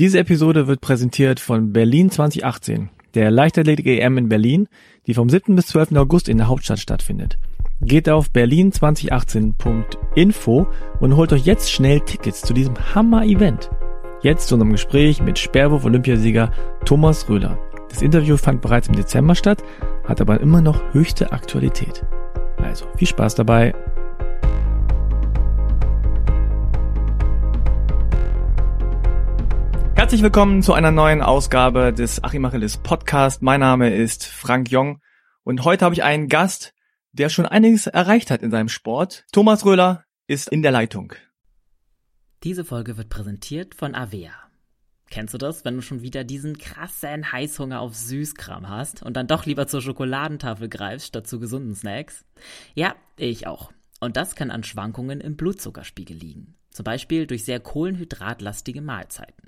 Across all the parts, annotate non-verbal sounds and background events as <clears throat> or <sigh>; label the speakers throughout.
Speaker 1: Diese Episode wird präsentiert von Berlin 2018, der Leichtathletik-EM in Berlin, die vom 7. bis 12. August in der Hauptstadt stattfindet. Geht auf berlin2018.info und holt euch jetzt schnell Tickets zu diesem Hammer-Event. Jetzt zu unserem Gespräch mit Sperrwurf-Olympiasieger Thomas Röhler. Das Interview fand bereits im Dezember statt, hat aber immer noch höchste Aktualität. Also viel Spaß dabei. Herzlich willkommen zu einer neuen Ausgabe des Achim Achilles Podcast. Mein Name ist Frank Jong und heute habe ich einen Gast, der schon einiges erreicht hat in seinem Sport. Thomas Röhler ist in der Leitung.
Speaker 2: Diese Folge wird präsentiert von Avea. Kennst du das, wenn du schon wieder diesen krassen Heißhunger auf Süßkram hast und dann doch lieber zur Schokoladentafel greifst statt zu gesunden Snacks? Ja, ich auch. Und das kann an Schwankungen im Blutzuckerspiegel liegen. Zum Beispiel durch sehr kohlenhydratlastige Mahlzeiten.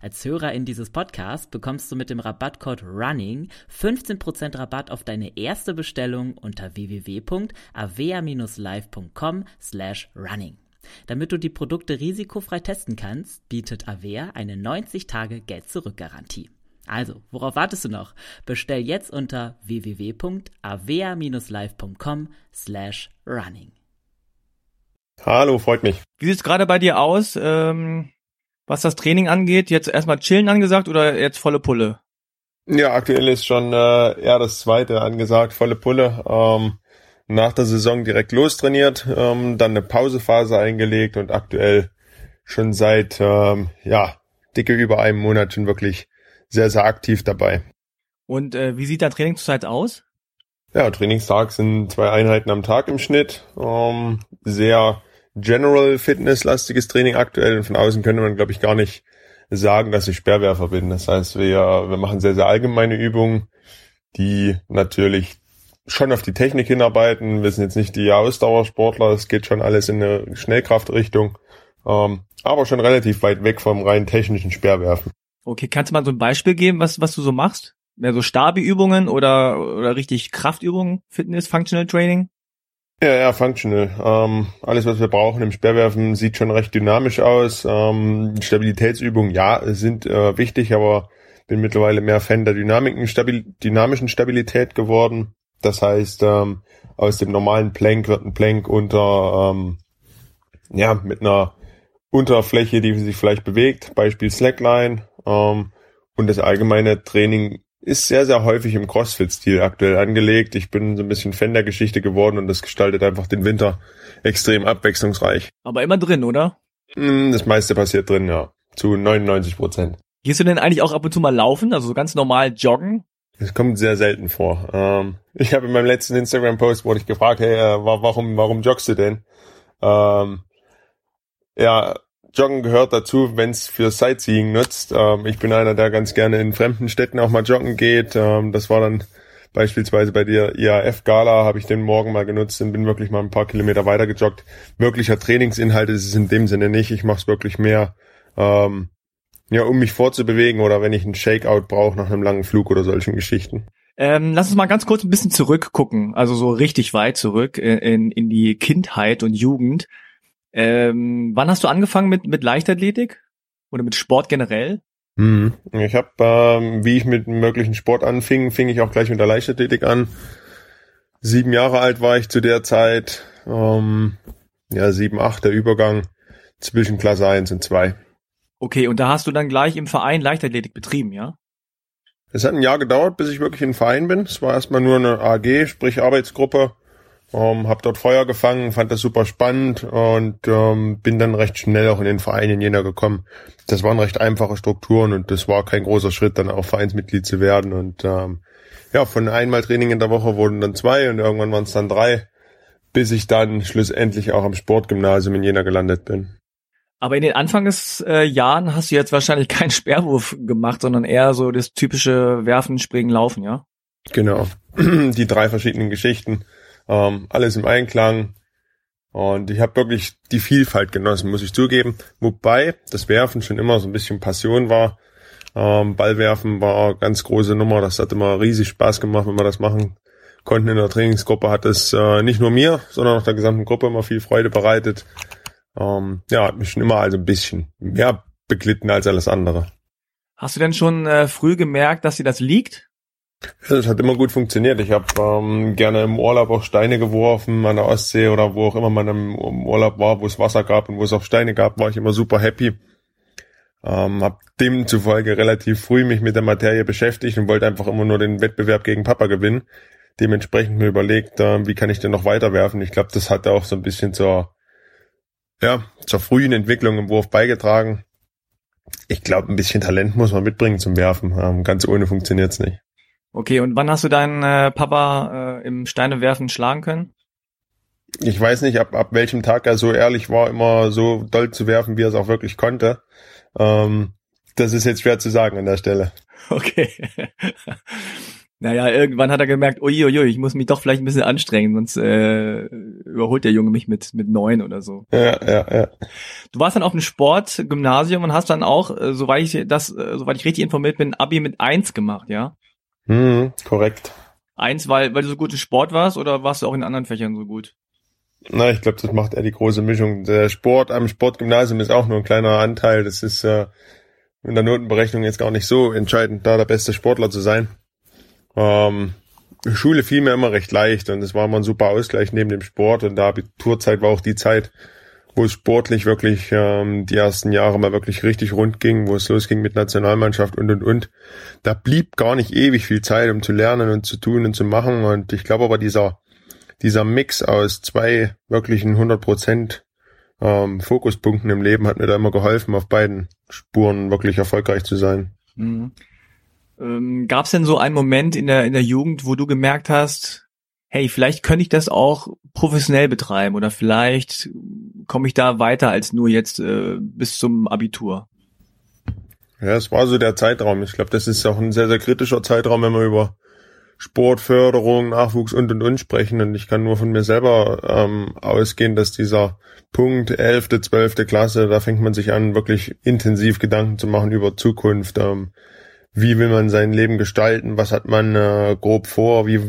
Speaker 2: Als Hörerin dieses Podcasts bekommst du mit dem Rabattcode RUNNING 15% Rabatt auf deine erste Bestellung unter www.avea-live.com slash running. Damit du die Produkte risikofrei testen kannst, bietet Avea eine 90 Tage Geld-Zurück-Garantie. Also, worauf wartest du noch? Bestell jetzt unter www.avea-live.com slash running.
Speaker 3: Hallo, freut mich.
Speaker 1: Wie sieht's gerade bei dir aus, ähm, was das Training angeht? Jetzt erstmal chillen angesagt oder jetzt volle Pulle?
Speaker 3: Ja, aktuell ist schon äh, eher das zweite angesagt, volle Pulle. Ähm, nach der Saison direkt lostrainiert, ähm, dann eine Pausephase eingelegt und aktuell schon seit ähm, ja dicke über einem Monat schon wirklich sehr, sehr aktiv dabei.
Speaker 1: Und äh, wie sieht dein Training zurzeit aus?
Speaker 3: Ja, Trainingstag sind zwei Einheiten am Tag im Schnitt. Ähm, sehr General Fitness lastiges Training aktuell. Und von außen könnte man, glaube ich, gar nicht sagen, dass ich Sperrwerfer bin. Das heißt, wir, wir machen sehr, sehr allgemeine Übungen, die natürlich schon auf die Technik hinarbeiten. Wir sind jetzt nicht die Ausdauersportler. Es geht schon alles in eine Schnellkraftrichtung. Ähm, aber schon relativ weit weg vom rein technischen Speerwerfen.
Speaker 1: Okay, kannst du mal so ein Beispiel geben, was, was du so machst? Mehr so Stabi-Übungen oder, oder richtig Kraftübungen, Fitness, Functional Training?
Speaker 3: Ja, ja, functional. Ähm, alles, was wir brauchen im Speerwerfen, sieht schon recht dynamisch aus. Ähm, Stabilitätsübungen, ja, sind äh, wichtig, aber bin mittlerweile mehr Fan der Dynamiken, stabil, dynamischen Stabilität geworden. Das heißt, ähm, aus dem normalen Plank wird ein Plank unter, ähm, ja, mit einer Unterfläche, die sich vielleicht bewegt, Beispiel Slackline ähm, und das allgemeine Training ist sehr, sehr häufig im CrossFit-Stil aktuell angelegt. Ich bin so ein bisschen Fan der Geschichte geworden und das gestaltet einfach den Winter extrem abwechslungsreich.
Speaker 1: Aber immer drin, oder?
Speaker 3: Hm, das meiste passiert drin, ja. Zu 99 Prozent.
Speaker 1: Gehst du denn eigentlich auch ab und zu mal laufen, also so ganz normal joggen?
Speaker 3: Das kommt sehr selten vor. Ähm, ich habe in meinem letzten Instagram-Post wurde ich gefragt, hey, äh, warum, warum joggst du denn? Ähm, ja, Joggen gehört dazu, wenn es für Sightseeing nutzt. Ähm, ich bin einer, der ganz gerne in fremden Städten auch mal joggen geht. Ähm, das war dann beispielsweise bei der IAF-Gala, habe ich den Morgen mal genutzt und bin wirklich mal ein paar Kilometer weiter gejoggt. Wirklicher Trainingsinhalt ist es in dem Sinne nicht. Ich mache es wirklich mehr, ähm, ja, um mich vorzubewegen oder wenn ich einen Shakeout brauche nach einem langen Flug oder solchen Geschichten.
Speaker 1: Ähm, lass uns mal ganz kurz ein bisschen zurückgucken, also so richtig weit zurück in, in die Kindheit und Jugend. Ähm, wann hast du angefangen mit, mit Leichtathletik oder mit Sport generell?
Speaker 3: Hm. Ich habe, ähm, wie ich mit möglichen Sport anfing, fing ich auch gleich mit der Leichtathletik an. Sieben Jahre alt war ich zu der Zeit. Ähm, ja, sieben, acht, der Übergang zwischen Klasse 1 und 2.
Speaker 1: Okay, und da hast du dann gleich im Verein Leichtathletik betrieben, ja?
Speaker 3: Es hat ein Jahr gedauert, bis ich wirklich in Verein bin. Es war erstmal nur eine AG, sprich Arbeitsgruppe. Ähm, habe dort Feuer gefangen, fand das super spannend und ähm, bin dann recht schnell auch in den Verein in Jena gekommen. Das waren recht einfache Strukturen und das war kein großer Schritt, dann auch Vereinsmitglied zu werden. Und ähm, ja, von einmal Training in der Woche wurden dann zwei und irgendwann waren es dann drei, bis ich dann schlussendlich auch am Sportgymnasium in Jena gelandet bin.
Speaker 1: Aber in den Anfangsjahren hast du jetzt wahrscheinlich keinen Sperrwurf gemacht, sondern eher so das typische Werfen, Springen, Laufen, ja?
Speaker 3: Genau. <clears throat> Die drei verschiedenen Geschichten. Ähm, alles im Einklang. Und ich habe wirklich die Vielfalt genossen, muss ich zugeben. Wobei das Werfen schon immer so ein bisschen Passion war. Ähm, Ballwerfen war ganz große Nummer. Das hat immer riesig Spaß gemacht, wenn wir das machen konnten in der Trainingsgruppe. Hat es äh, nicht nur mir, sondern auch der gesamten Gruppe immer viel Freude bereitet. Ähm, ja, hat mich schon immer also ein bisschen mehr beglitten als alles andere.
Speaker 1: Hast du denn schon äh, früh gemerkt, dass dir das liegt?
Speaker 3: Das hat immer gut funktioniert. Ich habe ähm, gerne im Urlaub auch Steine geworfen an der Ostsee oder wo auch immer man im, im Urlaub war, wo es Wasser gab und wo es auch Steine gab, war ich immer super happy. Ähm, habe demzufolge relativ früh mich mit der Materie beschäftigt und wollte einfach immer nur den Wettbewerb gegen Papa gewinnen. Dementsprechend mir überlegt, äh, wie kann ich denn noch weiterwerfen. Ich glaube, das hat auch so ein bisschen zur, ja, zur frühen Entwicklung im Wurf beigetragen. Ich glaube, ein bisschen Talent muss man mitbringen zum Werfen. Ähm, ganz ohne funktioniert's nicht.
Speaker 1: Okay, und wann hast du deinen äh, Papa äh, im Steinewerfen schlagen können?
Speaker 3: Ich weiß nicht, ab, ab welchem Tag er so ehrlich war, immer so doll zu werfen, wie er es auch wirklich konnte. Ähm, das ist jetzt schwer zu sagen an der Stelle. <laughs>
Speaker 1: Okay. naja, irgendwann hat er gemerkt, uiuiui, ich muss mich doch vielleicht ein bisschen anstrengen, sonst äh, überholt der Junge mich mit mit neun oder so.
Speaker 3: Ja, ja, ja.
Speaker 1: Du warst dann auf dem Sportgymnasium und hast dann auch, äh, soweit ich das, äh, soweit ich richtig informiert bin, Abi mit eins gemacht, ja?
Speaker 3: Hm, korrekt.
Speaker 1: Eins, weil, weil du so gut im Sport warst oder warst du auch in anderen Fächern so gut?
Speaker 3: Na, ich glaube, das macht eher die große Mischung. Der Sport am Sportgymnasium ist auch nur ein kleiner Anteil. Das ist äh, in der Notenberechnung jetzt gar nicht so entscheidend, da der beste Sportler zu sein. Ähm, Schule fiel mir immer recht leicht und es war immer ein super Ausgleich neben dem Sport und der Abiturzeit war auch die Zeit, wo es sportlich wirklich ähm, die ersten Jahre mal wirklich richtig rund ging, wo es losging mit Nationalmannschaft und und und. Da blieb gar nicht ewig viel Zeit, um zu lernen und zu tun und zu machen. Und ich glaube aber dieser dieser Mix aus zwei wirklichen 100 Prozent ähm, Fokuspunkten im Leben hat mir da immer geholfen, auf beiden Spuren wirklich erfolgreich zu sein. Mhm.
Speaker 1: Ähm, Gab es denn so einen Moment in der in der Jugend, wo du gemerkt hast, hey, vielleicht könnte ich das auch professionell betreiben oder vielleicht komme ich da weiter als nur jetzt äh, bis zum Abitur.
Speaker 3: Ja, es war so der Zeitraum. Ich glaube, das ist auch ein sehr, sehr kritischer Zeitraum, wenn wir über Sportförderung, Nachwuchs und und und sprechen. Und ich kann nur von mir selber ähm, ausgehen, dass dieser Punkt elfte, zwölfte Klasse, da fängt man sich an, wirklich intensiv Gedanken zu machen über Zukunft. Ähm, wie will man sein Leben gestalten, was hat man äh, grob vor, wie,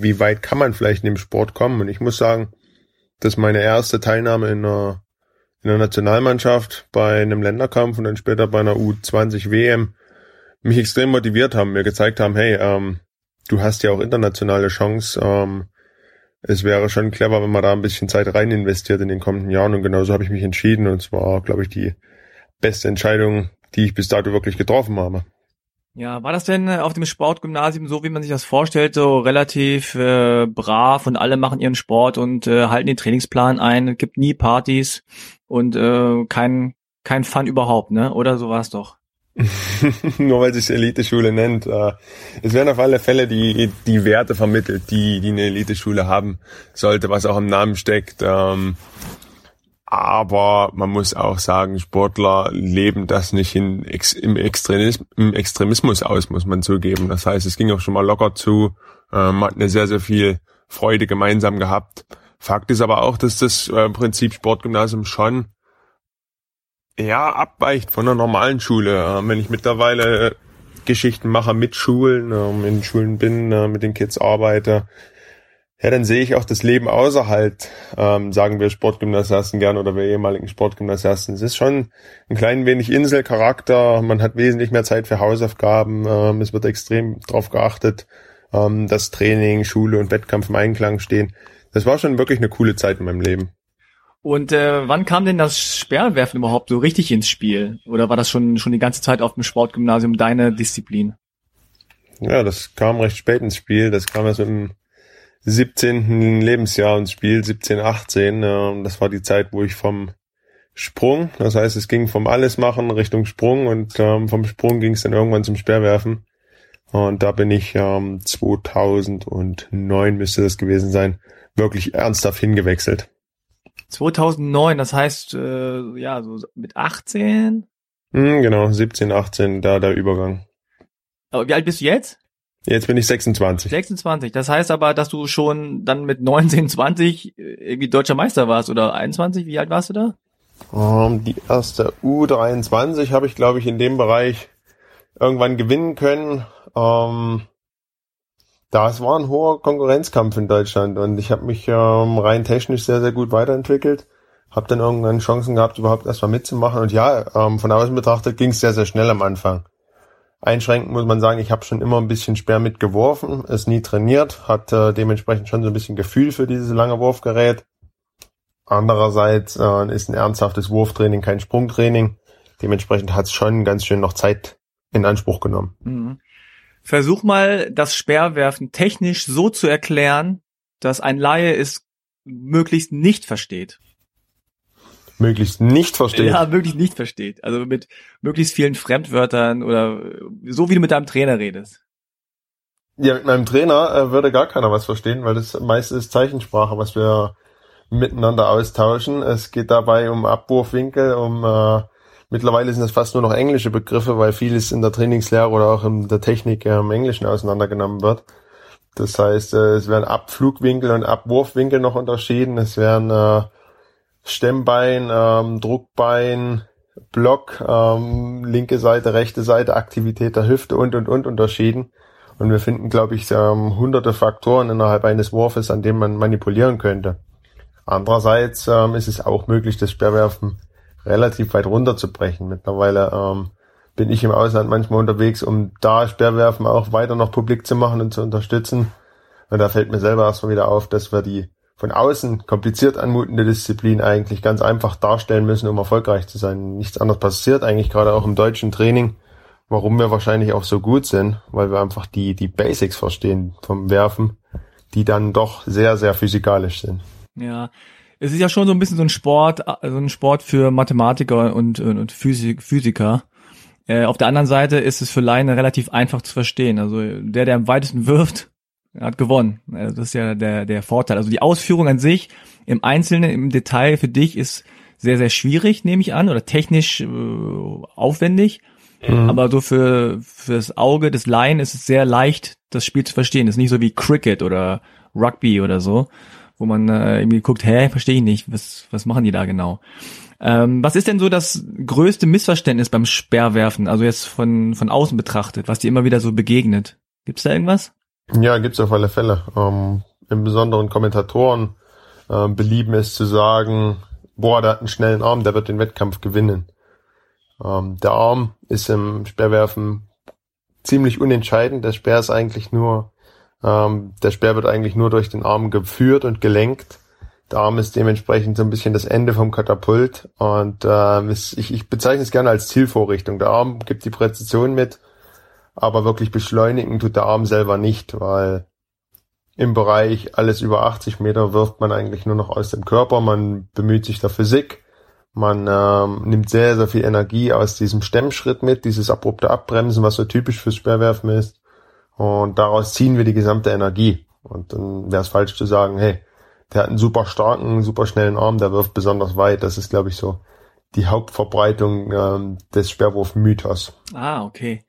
Speaker 3: wie weit kann man vielleicht in dem Sport kommen. Und ich muss sagen, dass meine erste Teilnahme in einer, in einer Nationalmannschaft bei einem Länderkampf und dann später bei einer U20 WM mich extrem motiviert haben, mir gezeigt haben, hey, ähm, du hast ja auch internationale Chance. Ähm, es wäre schon clever, wenn man da ein bisschen Zeit rein investiert in den kommenden Jahren. Und genauso habe ich mich entschieden. Und es war, glaube ich, die beste Entscheidung, die ich bis dato wirklich getroffen habe.
Speaker 1: Ja, war das denn äh, auf dem Sportgymnasium so, wie man sich das vorstellt, so relativ äh, brav und alle machen ihren Sport und äh, halten den Trainingsplan ein, es gibt nie Partys und äh, kein kein Fun überhaupt, ne? Oder so war es doch. <laughs>
Speaker 3: Nur weil sich Eliteschule nennt. Äh, es werden auf alle Fälle die die Werte vermittelt, die die eine Eliteschule haben sollte, was auch im Namen steckt. Ähm, aber man muss auch sagen, Sportler leben das nicht in, im, Extremismus, im Extremismus aus, muss man zugeben. Das heißt, es ging auch schon mal locker zu, äh, man hat eine sehr, sehr viel Freude gemeinsam gehabt. Fakt ist aber auch, dass das äh, Prinzip Sportgymnasium schon ja abweicht von einer normalen Schule. Äh, wenn ich mittlerweile Geschichten mache mit Schulen, äh, in Schulen bin, äh, mit den Kids arbeite, ja, dann sehe ich auch das Leben außerhalb, ähm, sagen wir Sportgymnasiasten gern oder wir ehemaligen Sportgymnasiasten. Es ist schon ein klein wenig Inselcharakter, man hat wesentlich mehr Zeit für Hausaufgaben, ähm, es wird extrem darauf geachtet, ähm, dass Training, Schule und Wettkampf im Einklang stehen. Das war schon wirklich eine coole Zeit in meinem Leben.
Speaker 1: Und äh, wann kam denn das Sperrwerfen überhaupt so richtig ins Spiel? Oder war das schon, schon die ganze Zeit auf dem Sportgymnasium deine Disziplin?
Speaker 3: Ja, das kam recht spät ins Spiel. Das kam erst im 17. Lebensjahr ins Spiel, 17, 18. Äh, das war die Zeit, wo ich vom Sprung, das heißt, es ging vom Allesmachen Richtung Sprung und ähm, vom Sprung ging es dann irgendwann zum Speerwerfen. Und da bin ich ähm, 2009 müsste das gewesen sein, wirklich ernsthaft hingewechselt.
Speaker 1: 2009, das heißt, äh, ja, so mit 18?
Speaker 3: Hm, genau, 17, 18, da der Übergang.
Speaker 1: Aber wie alt bist du jetzt?
Speaker 3: Jetzt bin ich 26.
Speaker 1: 26. Das heißt aber, dass du schon dann mit 19, 20 äh, irgendwie deutscher Meister warst oder 21. Wie alt warst du da?
Speaker 3: Um, ähm, die erste U23 habe ich, glaube ich, in dem Bereich irgendwann gewinnen können. Um, ähm, das war ein hoher Konkurrenzkampf in Deutschland und ich habe mich ähm, rein technisch sehr, sehr gut weiterentwickelt. Habe dann irgendwann Chancen gehabt, überhaupt erstmal mitzumachen. Und ja, von außen betrachtet ging es sehr, sehr schnell am Anfang. Einschränkend muss man sagen, ich habe schon immer ein bisschen Sperr mitgeworfen, es nie trainiert, hat äh, dementsprechend schon so ein bisschen Gefühl für dieses lange Wurfgerät. Andererseits äh, ist ein ernsthaftes Wurftraining kein Sprungtraining. Dementsprechend hat es schon ganz schön noch Zeit in Anspruch genommen. Mhm.
Speaker 1: Versuch mal, das Speerwerfen technisch so zu erklären, dass ein Laie es möglichst nicht versteht.
Speaker 3: Möglichst nicht versteht?
Speaker 1: Ja, möglichst nicht versteht. Also mit möglichst vielen Fremdwörtern oder so wie du mit deinem Trainer redest.
Speaker 3: Ja, mit meinem Trainer äh, würde gar keiner was verstehen, weil das meiste ist Zeichensprache, was wir miteinander austauschen. Es geht dabei um Abwurfwinkel, um äh, mittlerweile sind es fast nur noch englische Begriffe, weil vieles in der Trainingslehre oder auch in der Technik äh, im Englischen auseinandergenommen wird. Das heißt, äh, es werden Abflugwinkel und Abwurfwinkel noch unterschieden. Es werden äh, Stemmbein, ähm, Druckbein, Block, ähm, linke Seite, rechte Seite, Aktivität der Hüfte und und und unterschieden. Und wir finden, glaube ich, ähm, hunderte Faktoren innerhalb eines Wurfes, an denen man manipulieren könnte. Andererseits ähm, ist es auch möglich, das Speerwerfen relativ weit runterzubrechen. Mittlerweile ähm, bin ich im Ausland manchmal unterwegs, um da Speerwerfen auch weiter noch publik zu machen und zu unterstützen. Und da fällt mir selber erstmal wieder auf, dass wir die von außen kompliziert anmutende Disziplin eigentlich ganz einfach darstellen müssen, um erfolgreich zu sein. Nichts anderes passiert eigentlich gerade auch im deutschen Training, warum wir wahrscheinlich auch so gut sind, weil wir einfach die, die Basics verstehen vom Werfen, die dann doch sehr, sehr physikalisch sind.
Speaker 1: Ja, es ist ja schon so ein bisschen so ein Sport, so ein Sport für Mathematiker und, und Physik, Physiker. Äh, auf der anderen Seite ist es für Laien relativ einfach zu verstehen. Also der, der am weitesten wirft, hat gewonnen. Also das ist ja der, der Vorteil. Also die Ausführung an sich im Einzelnen, im Detail für dich ist sehr, sehr schwierig, nehme ich an, oder technisch äh, aufwendig. Mhm. Aber so für fürs Auge des Laien ist es sehr leicht, das Spiel zu verstehen. Es ist nicht so wie Cricket oder Rugby oder so, wo man äh, irgendwie guckt, hä, verstehe ich nicht, was, was machen die da genau? Ähm, was ist denn so das größte Missverständnis beim Sperrwerfen, also jetzt von, von außen betrachtet, was dir immer wieder so begegnet? Gibt's da irgendwas?
Speaker 3: Ja, gibt's auf alle Fälle. Ähm, Im Besonderen Kommentatoren äh, belieben es zu sagen, boah, der hat einen schnellen Arm, der wird den Wettkampf gewinnen. Ähm, der Arm ist im Speerwerfen ziemlich unentscheidend. Der Speer ist eigentlich nur ähm, der Speer wird eigentlich nur durch den Arm geführt und gelenkt. Der Arm ist dementsprechend so ein bisschen das Ende vom Katapult und äh, ich, ich bezeichne es gerne als Zielvorrichtung. Der Arm gibt die Präzision mit, aber wirklich beschleunigen tut der Arm selber nicht, weil im Bereich alles über 80 Meter wirft man eigentlich nur noch aus dem Körper. Man bemüht sich der Physik. Man ähm, nimmt sehr, sehr viel Energie aus diesem Stemmschritt mit, dieses abrupte Abbremsen, was so typisch fürs Speerwerfen ist. Und daraus ziehen wir die gesamte Energie. Und dann wäre es falsch zu sagen, hey, der hat einen super starken, super schnellen Arm, der wirft besonders weit. Das ist, glaube ich, so die Hauptverbreitung ähm, des Sperrwurf-Mythos.
Speaker 1: Ah, okay.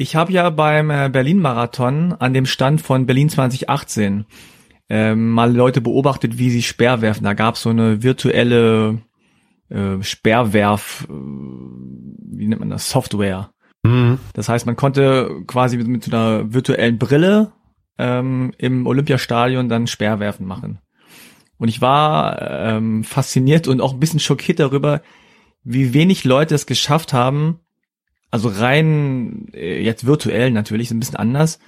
Speaker 1: Ich habe ja beim äh, Berlin-Marathon an dem Stand von Berlin 2018 ähm, mal Leute beobachtet, wie sie Sperr werfen. Da gab es so eine virtuelle äh, Sperrwerf, äh, wie nennt man das, Software. Mhm. Das heißt, man konnte quasi mit, mit so einer virtuellen Brille ähm, im Olympiastadion dann Speerwerfen machen. Und ich war ähm, fasziniert und auch ein bisschen schockiert darüber, wie wenig Leute es geschafft haben, also rein äh, jetzt virtuell natürlich, ein bisschen anders,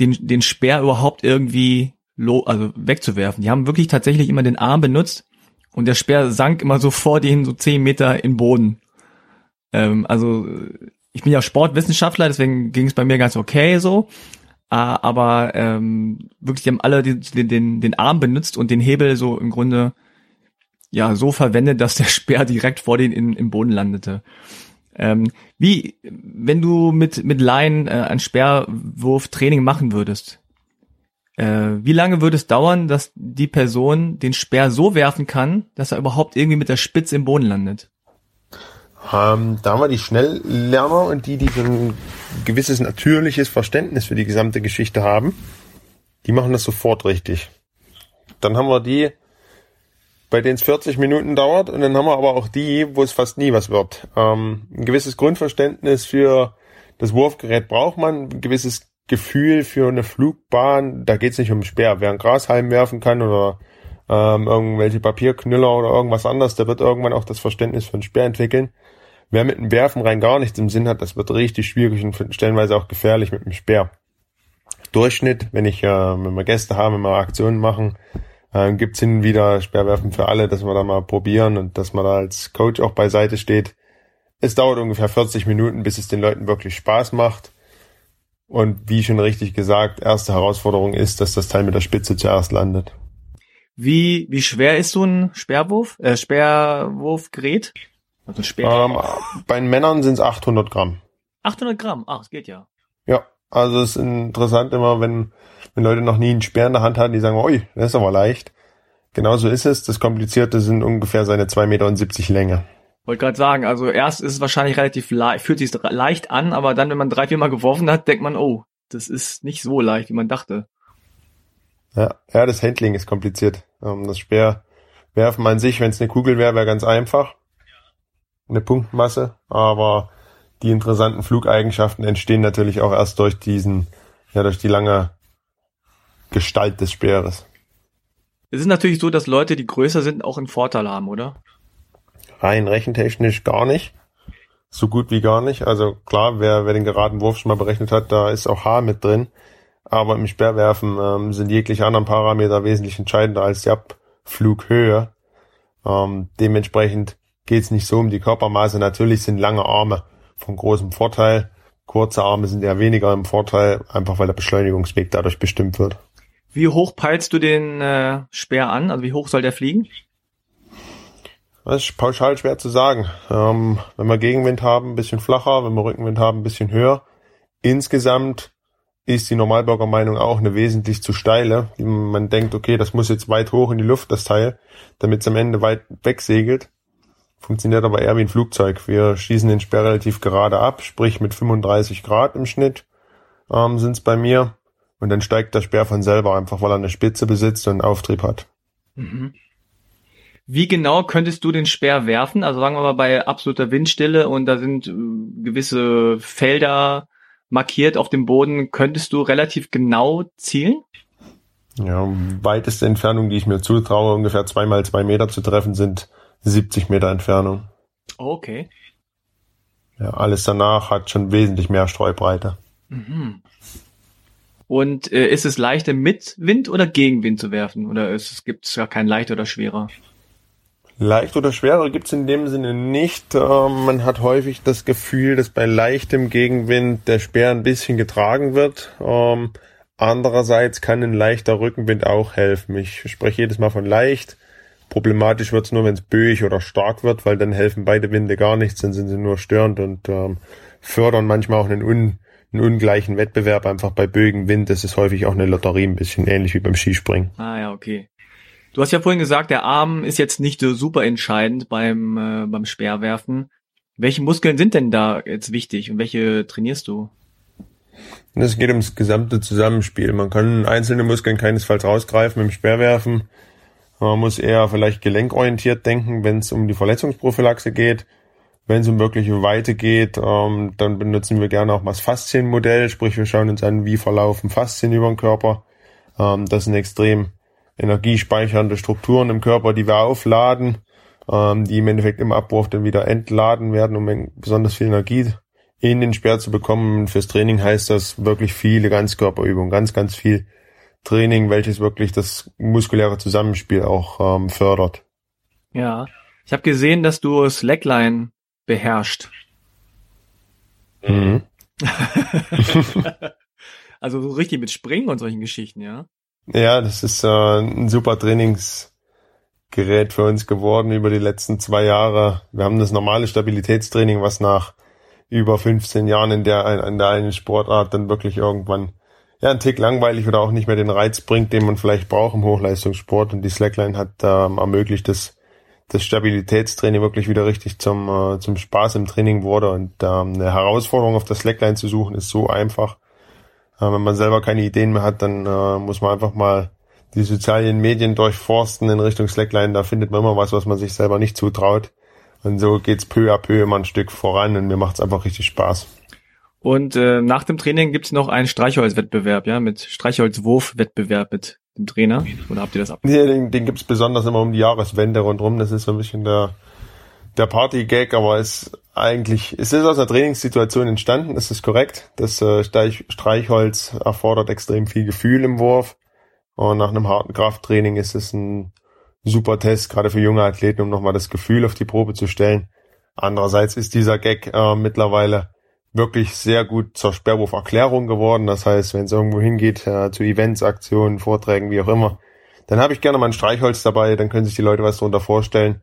Speaker 1: den, den Speer überhaupt irgendwie lo also wegzuwerfen. Die haben wirklich tatsächlich immer den Arm benutzt und der Speer sank immer so vor denen so zehn Meter in Boden. Ähm, also ich bin ja Sportwissenschaftler, deswegen ging es bei mir ganz okay so. aber ähm, wirklich, die haben alle den, den, den Arm benutzt und den Hebel so im Grunde ja so verwendet, dass der Speer direkt vor denen im Boden landete. Ähm, wie, wenn du mit, mit Laien äh, ein Speerwurf-Training machen würdest, äh, wie lange würde es dauern, dass die Person den Speer so werfen kann, dass er überhaupt irgendwie mit der Spitze im Boden landet?
Speaker 3: Ähm, da haben wir die Schnelllerner und die, die so ein gewisses natürliches Verständnis für die gesamte Geschichte haben, die machen das sofort richtig. Dann haben wir die, bei denen es 40 Minuten dauert und dann haben wir aber auch die, wo es fast nie was wird. Ähm, ein gewisses Grundverständnis für das Wurfgerät braucht man, ein gewisses Gefühl für eine Flugbahn, da geht es nicht um Speer. Wer ein Grashalm werfen kann oder ähm, irgendwelche Papierknüller oder irgendwas anderes, der wird irgendwann auch das Verständnis für einen Speer entwickeln. Wer mit dem Werfen rein gar nichts im Sinn hat, das wird richtig schwierig und stellenweise auch gefährlich mit dem Speer. Durchschnitt, wenn ich, äh, wenn wir Gäste haben, wenn wir Aktionen machen, äh, gibt's hin und wieder Speerwerfen für alle, dass wir da mal probieren und dass man da als Coach auch beiseite steht. Es dauert ungefähr 40 Minuten, bis es den Leuten wirklich Spaß macht. Und wie schon richtig gesagt, erste Herausforderung ist, dass das Teil mit der Spitze zuerst landet.
Speaker 1: Wie, wie schwer ist so ein Speerwurf, äh, Speerwurfgerät?
Speaker 3: Also Speer. Ähm, bei den Männern sind es 800 Gramm.
Speaker 1: 800 Gramm? Ach, es geht ja.
Speaker 3: Ja, also es ist interessant immer, wenn, wenn Leute noch nie einen Speer in der Hand hatten, die sagen, ui, das ist aber leicht. Genauso ist es. Das Komplizierte sind ungefähr seine 2,70 Meter Länge.
Speaker 1: Wollte gerade sagen, also erst ist es wahrscheinlich relativ leicht, fühlt sich leicht an, aber dann, wenn man drei, vier Mal geworfen hat, denkt man, oh, das ist nicht so leicht, wie man dachte.
Speaker 3: Ja, ja das Handling ist kompliziert. Ähm, das Speerwerfen an sich, wenn es eine Kugel wäre, wäre ganz einfach. Eine Punktmasse, aber die interessanten Flugeigenschaften entstehen natürlich auch erst durch diesen, ja, durch die lange Gestalt des Speeres.
Speaker 1: Es ist natürlich so, dass Leute, die größer sind, auch einen Vorteil haben, oder?
Speaker 3: rein rechentechnisch gar nicht. So gut wie gar nicht. Also klar, wer, wer den geraden Wurf schon mal berechnet hat, da ist auch H mit drin. Aber im Sperrwerfen ähm, sind jegliche anderen Parameter wesentlich entscheidender als die Abflughöhe. Ähm, dementsprechend geht es nicht so um die Körpermaße. Natürlich sind lange Arme von großem Vorteil. Kurze Arme sind eher weniger im Vorteil, einfach weil der Beschleunigungsweg dadurch bestimmt wird.
Speaker 1: Wie hoch peilst du den äh, Speer an? Also wie hoch soll der fliegen?
Speaker 3: Das ist pauschal schwer zu sagen. Ähm, wenn wir Gegenwind haben, ein bisschen flacher, wenn wir Rückenwind haben, ein bisschen höher. Insgesamt ist die Normalbürger Meinung auch eine wesentlich zu steile. Man denkt, okay, das muss jetzt weit hoch in die Luft, das Teil, damit es am Ende weit wegsegelt. Funktioniert aber eher wie ein Flugzeug. Wir schießen den Sperr relativ gerade ab, sprich mit 35 Grad im Schnitt ähm, sind es bei mir. Und dann steigt der Sperr von selber einfach, weil er eine Spitze besitzt und einen Auftrieb hat. Mhm.
Speaker 1: Wie genau könntest du den Speer werfen? Also sagen wir mal bei absoluter Windstille und da sind äh, gewisse Felder markiert auf dem Boden, könntest du relativ genau zielen?
Speaker 3: Ja, weiteste Entfernung, die ich mir zutraue, ungefähr zweimal zwei Meter zu treffen, sind 70 Meter Entfernung.
Speaker 1: Okay.
Speaker 3: Ja, alles danach hat schon wesentlich mehr Streubreite. Mhm.
Speaker 1: Und äh, ist es leichter mit Wind oder gegen Wind zu werfen? Oder gibt es ja kein leichter oder schwerer?
Speaker 3: Leicht oder schwerer gibt's in dem Sinne nicht. Ähm, man hat häufig das Gefühl, dass bei leichtem Gegenwind der Speer ein bisschen getragen wird. Ähm, andererseits kann ein leichter Rückenwind auch helfen. Ich spreche jedes Mal von leicht. Problematisch wird's nur, wenn es böig oder stark wird, weil dann helfen beide Winde gar nichts, dann sind sie nur störend und ähm, fördern manchmal auch einen, un, einen ungleichen Wettbewerb. Einfach bei böigem Wind das ist häufig auch eine Lotterie, ein bisschen ähnlich wie beim Skispringen.
Speaker 1: Ah ja, okay. Du hast ja vorhin gesagt, der Arm ist jetzt nicht so super entscheidend beim, äh, beim Speerwerfen. Welche Muskeln sind denn da jetzt wichtig und welche trainierst du?
Speaker 3: Es geht ums gesamte Zusammenspiel. Man kann einzelne Muskeln keinesfalls rausgreifen im Speerwerfen. Man muss eher vielleicht gelenkorientiert denken, wenn es um die Verletzungsprophylaxe geht. Wenn es um wirkliche Weite geht, ähm, dann benutzen wir gerne auch mal das Faszienmodell, sprich wir schauen uns an, wie verlaufen Faszien über den Körper. Ähm, das ein extrem energiespeichernde Strukturen im Körper, die wir aufladen, ähm, die im Endeffekt im Abwurf dann wieder entladen werden, um besonders viel Energie in den Speer zu bekommen. Fürs Training heißt das wirklich viele Ganzkörperübungen, ganz, ganz viel Training, welches wirklich das muskuläre Zusammenspiel auch ähm, fördert.
Speaker 1: Ja, ich habe gesehen, dass du Slackline beherrscht. Mhm. <laughs> Also so richtig mit Springen und solchen Geschichten, ja?
Speaker 3: Ja, das ist äh, ein super Trainingsgerät für uns geworden über die letzten zwei Jahre. Wir haben das normale Stabilitätstraining, was nach über 15 Jahren in der, in der einen Sportart dann wirklich irgendwann ja, ein Tick langweilig oder auch nicht mehr den Reiz bringt, den man vielleicht braucht im Hochleistungssport. Und die Slackline hat ähm, ermöglicht, dass das Stabilitätstraining wirklich wieder richtig zum, äh, zum Spaß im Training wurde. Und ähm, eine Herausforderung auf der Slackline zu suchen, ist so einfach. Äh, wenn man selber keine Ideen mehr hat, dann äh, muss man einfach mal die sozialen Medien durchforsten in Richtung Slackline. Da findet man immer was, was man sich selber nicht zutraut. Und so geht's peu à peu immer ein Stück voran und mir macht's einfach richtig Spaß.
Speaker 1: Und äh, nach dem Training gibt's noch einen Streichholzwettbewerb, ja, mit Streichholzwurfwettbewerb mit dem Trainer? Oder habt ihr das ab?
Speaker 3: Nee, den, den gibt's besonders immer um die Jahreswende rundherum. Das ist so ein bisschen der, der Party-Gag, aber es eigentlich, es ist aus einer Trainingssituation entstanden, das ist korrekt. Das äh, Streichholz erfordert extrem viel Gefühl im Wurf. Und nach einem harten Krafttraining ist es ein super Test, gerade für junge Athleten, um nochmal das Gefühl auf die Probe zu stellen. Andererseits ist dieser Gag äh, mittlerweile wirklich sehr gut zur Sperrwurferklärung geworden. Das heißt, wenn es irgendwo hingeht, äh, zu Events, Aktionen, Vorträgen, wie auch immer, dann habe ich gerne mal ein Streichholz dabei, dann können sich die Leute was darunter vorstellen,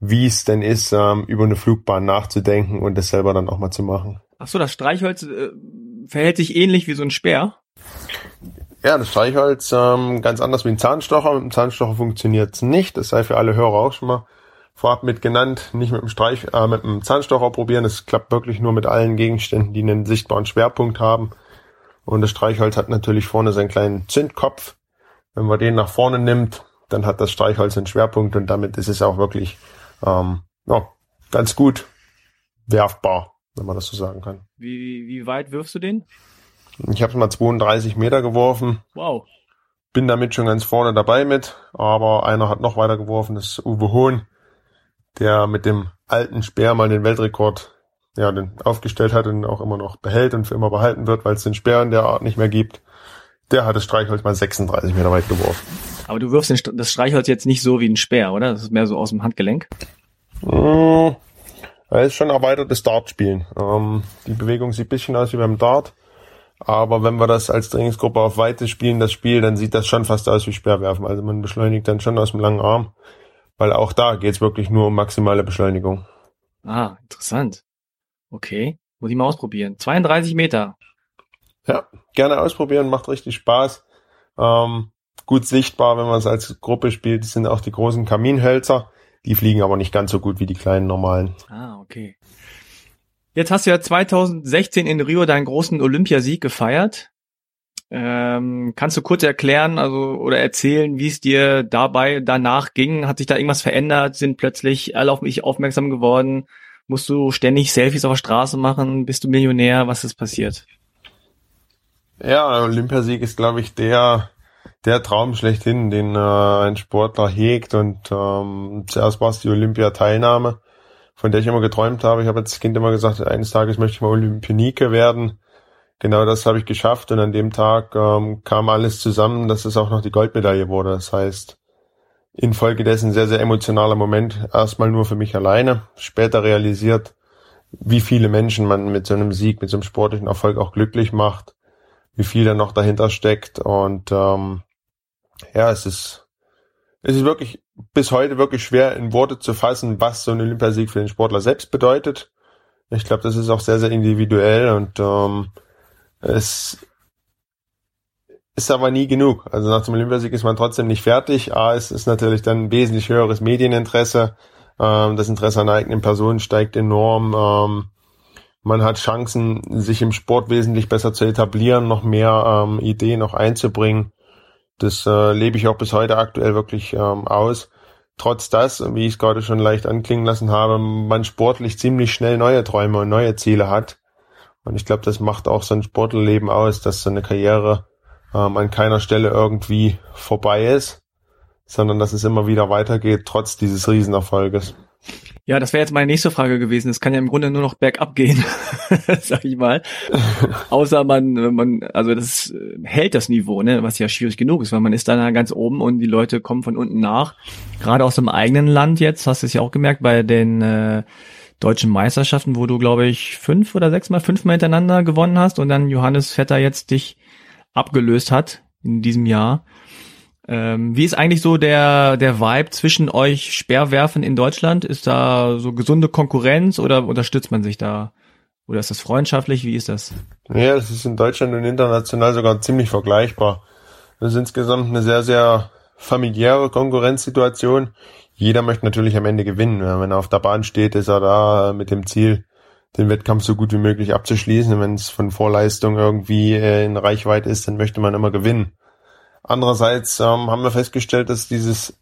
Speaker 3: wie es denn ist, ähm, über eine Flugbahn nachzudenken und das selber dann auch mal zu machen.
Speaker 1: Ach so, das Streichholz äh, verhält sich ähnlich wie so ein Speer?
Speaker 3: Ja, das Streichholz ähm, ganz anders wie ein Zahnstocher. Mit dem Zahnstocher funktioniert's nicht. Das sei für alle Hörer auch schon mal vorab mit genannt. Nicht mit dem Streich, äh, mit dem Zahnstocher probieren. Es klappt wirklich nur mit allen Gegenständen, die einen sichtbaren Schwerpunkt haben. Und das Streichholz hat natürlich vorne seinen kleinen Zündkopf. Wenn man den nach vorne nimmt, dann hat das Streichholz einen Schwerpunkt und damit ist es auch wirklich ähm, ja, ganz gut werfbar, wenn man das so sagen kann.
Speaker 1: Wie, wie weit wirfst du den?
Speaker 3: Ich habe mal 32 Meter geworfen.
Speaker 1: Wow.
Speaker 3: Bin damit schon ganz vorne dabei mit, aber einer hat noch weiter geworfen, das ist Uwe Hohn, der mit dem alten Speer mal den Weltrekord ja, den aufgestellt hat und auch immer noch behält und für immer behalten wird, weil es den Speer in der Art nicht mehr gibt. Der hat das Streichholz mal 36 Meter weit geworfen.
Speaker 1: Aber du wirfst den, das Streichholz jetzt nicht so wie ein Speer, oder? Das ist mehr so aus dem Handgelenk.
Speaker 3: Mmh, das ist schon erweitertes Dartspielen. Ähm, die Bewegung sieht bisschen aus wie beim Dart. Aber wenn wir das als Trainingsgruppe auf Weite spielen, das Spiel, dann sieht das schon fast aus wie Speerwerfen. Also man beschleunigt dann schon aus dem langen Arm, weil auch da geht's wirklich nur um maximale Beschleunigung.
Speaker 1: Ah, interessant. Okay, muss ich mal ausprobieren. 32 Meter.
Speaker 3: Ja, gerne ausprobieren, macht richtig Spaß. Ähm, gut sichtbar, wenn man es als Gruppe spielt, das sind auch die großen Kaminhölzer. Die fliegen aber nicht ganz so gut wie die kleinen normalen.
Speaker 1: Ah, okay. Jetzt hast du ja 2016 in Rio deinen großen Olympiasieg gefeiert. Ähm, kannst du kurz erklären, also oder erzählen, wie es dir dabei danach ging? Hat sich da irgendwas verändert? Sind plötzlich alle auf mich aufmerksam geworden? Musst du ständig Selfies auf der Straße machen? Bist du Millionär? Was ist passiert?
Speaker 3: Ja, Olympiasieg ist, glaube ich, der der Traum schlechthin, den äh, ein Sportler hegt. Und ähm, zuerst war es die Olympiateilnahme von der ich immer geträumt habe. Ich habe als Kind immer gesagt, eines Tages möchte ich mal Olympionike werden. Genau das habe ich geschafft und an dem Tag ähm, kam alles zusammen, dass es auch noch die Goldmedaille wurde. Das heißt, infolgedessen sehr, sehr emotionaler Moment. Erstmal nur für mich alleine, später realisiert, wie viele Menschen man mit so einem Sieg, mit so einem sportlichen Erfolg auch glücklich macht, wie viel da noch dahinter steckt. Und ähm, ja, es ist, es ist wirklich bis heute wirklich schwer in Worte zu fassen, was so ein Olympiasieg für den Sportler selbst bedeutet. Ich glaube, das ist auch sehr, sehr individuell und ähm, es ist aber nie genug. Also nach dem Olympiasieg ist man trotzdem nicht fertig. A, es ist natürlich dann ein wesentlich höheres Medieninteresse. Ähm, das Interesse an eigenen Personen steigt enorm. Ähm, man hat Chancen, sich im Sport wesentlich besser zu etablieren, noch mehr ähm, Ideen noch einzubringen. Das äh, lebe ich auch bis heute aktuell wirklich ähm, aus. Trotz das, wie ich es gerade schon leicht anklingen lassen habe, man sportlich ziemlich schnell neue Träume und neue Ziele hat. Und ich glaube, das macht auch so ein Sportlerleben aus, dass so eine Karriere ähm, an keiner Stelle irgendwie vorbei ist, sondern dass es immer wieder weitergeht, trotz dieses Riesenerfolges.
Speaker 1: Ja, das wäre jetzt meine nächste Frage gewesen. Es kann ja im Grunde nur noch bergab gehen, <laughs> sag ich mal. <laughs> Außer man, man, also das hält das Niveau, ne, was ja schwierig genug ist, weil man ist dann ganz oben und die Leute kommen von unten nach. Gerade aus dem eigenen Land jetzt, hast du es ja auch gemerkt, bei den äh, deutschen Meisterschaften, wo du, glaube ich, fünf oder sechs Mal, fünfmal hintereinander gewonnen hast und dann Johannes Vetter jetzt dich abgelöst hat in diesem Jahr. Ähm, wie ist eigentlich so der, der Vibe zwischen euch Speerwerfen in Deutschland? Ist da so gesunde Konkurrenz oder unterstützt man sich da? Oder ist das freundschaftlich? Wie ist das?
Speaker 3: Ja, es ist in Deutschland und international sogar ziemlich vergleichbar. Das ist insgesamt eine sehr, sehr familiäre Konkurrenzsituation. Jeder möchte natürlich am Ende gewinnen. Wenn er auf der Bahn steht, ist er da mit dem Ziel, den Wettkampf so gut wie möglich abzuschließen. Wenn es von Vorleistung irgendwie äh, in Reichweite ist, dann möchte man immer gewinnen. Andererseits ähm, haben wir festgestellt, dass dieses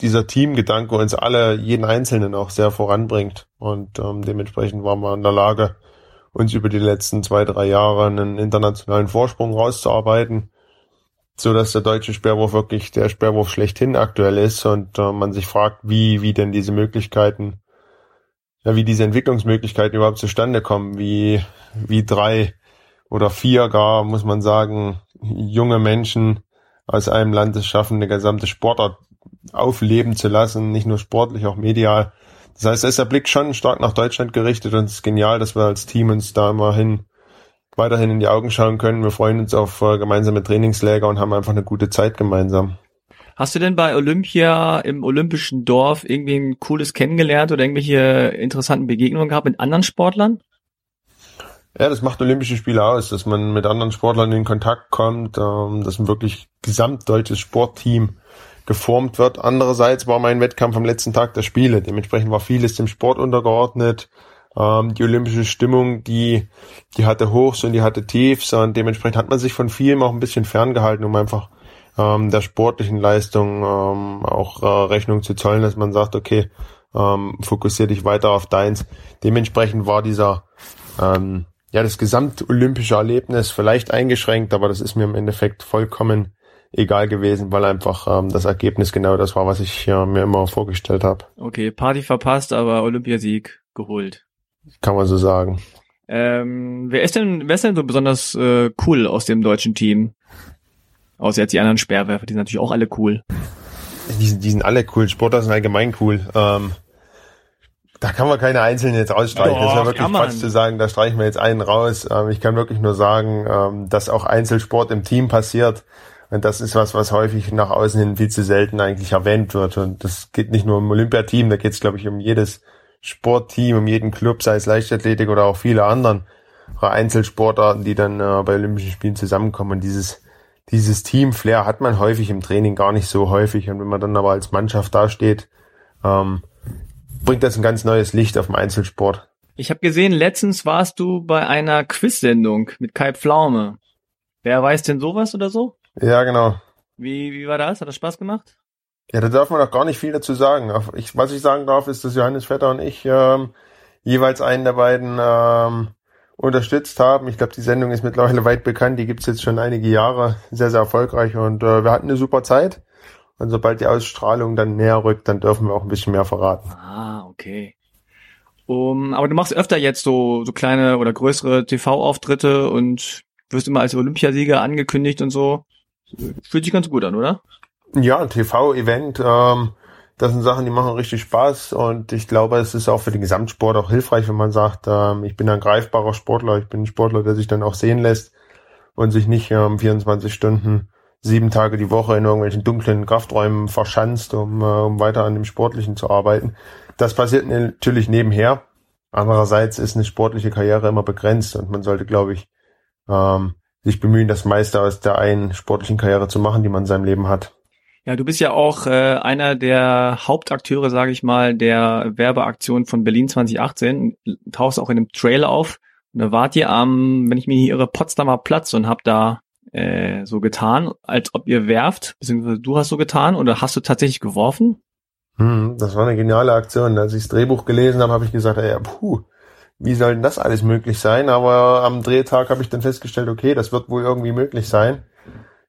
Speaker 3: dieser Teamgedanke uns alle, jeden Einzelnen auch sehr voranbringt. Und ähm, dementsprechend waren wir in der Lage, uns über die letzten zwei, drei Jahre einen internationalen Vorsprung rauszuarbeiten, so dass der deutsche Sperrwurf wirklich der Sperrwurf schlechthin aktuell ist und äh, man sich fragt, wie, wie denn diese Möglichkeiten, ja, wie diese Entwicklungsmöglichkeiten überhaupt zustande kommen, wie, wie drei oder vier gar, muss man sagen, junge Menschen aus einem Land es schaffen, eine gesamte Sportart aufleben zu lassen, nicht nur sportlich, auch medial. Das heißt, da ist der Blick schon stark nach Deutschland gerichtet und es ist genial, dass wir als Team uns da immerhin weiterhin in die Augen schauen können. Wir freuen uns auf äh, gemeinsame Trainingsläger und haben einfach eine gute Zeit gemeinsam.
Speaker 1: Hast du denn bei Olympia im olympischen Dorf irgendwie ein cooles kennengelernt oder irgendwelche interessanten Begegnungen gehabt mit anderen Sportlern?
Speaker 3: Ja, das macht Olympische Spiele aus, dass man mit anderen Sportlern in Kontakt kommt, ähm, dass ein wirklich gesamtdeutsches Sportteam geformt wird. Andererseits war mein Wettkampf am letzten Tag der Spiele. Dementsprechend war vieles dem Sport untergeordnet. Ähm, die olympische Stimmung, die, die hatte Hochs und die hatte Tiefs und dementsprechend hat man sich von vielem auch ein bisschen ferngehalten, um einfach ähm, der sportlichen Leistung ähm, auch äh, Rechnung zu zollen, dass man sagt, okay, ähm, fokussier dich weiter auf deins. Dementsprechend war dieser ähm, ja, das gesamtolympische Erlebnis vielleicht eingeschränkt, aber das ist mir im Endeffekt vollkommen egal gewesen, weil einfach ähm, das Ergebnis genau das war, was ich ja, mir immer vorgestellt habe.
Speaker 1: Okay, Party verpasst, aber Olympiasieg geholt.
Speaker 3: Kann man so sagen.
Speaker 1: Ähm, wer ist denn, wer ist denn so besonders äh, cool aus dem deutschen Team? Außer jetzt die anderen Sperrwerfer, die sind natürlich auch alle cool.
Speaker 3: Die, die sind alle cool. Sportler sind allgemein cool. Ähm, da kann man keine einzelnen jetzt ausstreichen. Doch, das ist ja wirklich Quatsch zu sagen, da streichen wir jetzt einen raus. Ähm, ich kann wirklich nur sagen, ähm, dass auch Einzelsport im Team passiert. Und das ist was, was häufig nach außen hin viel zu selten eigentlich erwähnt wird. Und das geht nicht nur um Olympiateam, da geht es, glaube ich, um jedes Sportteam, um jeden Club, sei es Leichtathletik oder auch viele anderen Einzelsportarten, die dann äh, bei Olympischen Spielen zusammenkommen. Und dieses, dieses Team-Flair hat man häufig im Training gar nicht so häufig. Und wenn man dann aber als Mannschaft dasteht, ähm, bringt das ein ganz neues Licht auf den Einzelsport.
Speaker 1: Ich habe gesehen, letztens warst du bei einer Quiz-Sendung mit Kai Pflaume. Wer weiß denn sowas oder so?
Speaker 3: Ja, genau.
Speaker 1: Wie, wie war das? Hat das Spaß gemacht?
Speaker 3: Ja, da darf man doch gar nicht viel dazu sagen. Ich, was ich sagen darf, ist, dass Johannes Vetter und ich ähm, jeweils einen der beiden ähm, unterstützt haben. Ich glaube, die Sendung ist mittlerweile weit bekannt. Die gibt's jetzt schon einige Jahre. Sehr, sehr erfolgreich. Und äh, wir hatten eine super Zeit. Und sobald die Ausstrahlung dann näher rückt, dann dürfen wir auch ein bisschen mehr verraten.
Speaker 1: Ah, okay. Um, aber du machst öfter jetzt so, so kleine oder größere TV-Auftritte und wirst immer als Olympiasieger angekündigt und so. Fühlt sich ganz gut an, oder?
Speaker 3: Ja, TV-Event, ähm, das sind Sachen, die machen richtig Spaß und ich glaube, es ist auch für den Gesamtsport auch hilfreich, wenn man sagt, ähm, ich bin ein greifbarer Sportler, ich bin ein Sportler, der sich dann auch sehen lässt und sich nicht ähm, 24 Stunden sieben Tage die Woche in irgendwelchen dunklen Krafträumen verschanzt, um, äh, um weiter an dem Sportlichen zu arbeiten. Das passiert natürlich nebenher. Andererseits ist eine sportliche Karriere immer begrenzt und man sollte, glaube ich, ähm, sich bemühen, das meiste aus der einen sportlichen Karriere zu machen, die man in seinem Leben hat.
Speaker 1: Ja, du bist ja auch äh, einer der Hauptakteure, sage ich mal, der Werbeaktion von Berlin 2018. Tauchst auch in dem Trailer auf. Und da wart ihr am, wenn ich mir hier irre, Potsdamer Platz und habt da äh, so getan, als ob ihr werft, beziehungsweise du hast so getan oder hast du tatsächlich geworfen?
Speaker 3: Hm, das war eine geniale Aktion. Als ich das Drehbuch gelesen habe, habe ich gesagt, ey, puh, wie soll denn das alles möglich sein? Aber am Drehtag habe ich dann festgestellt, okay, das wird wohl irgendwie möglich sein.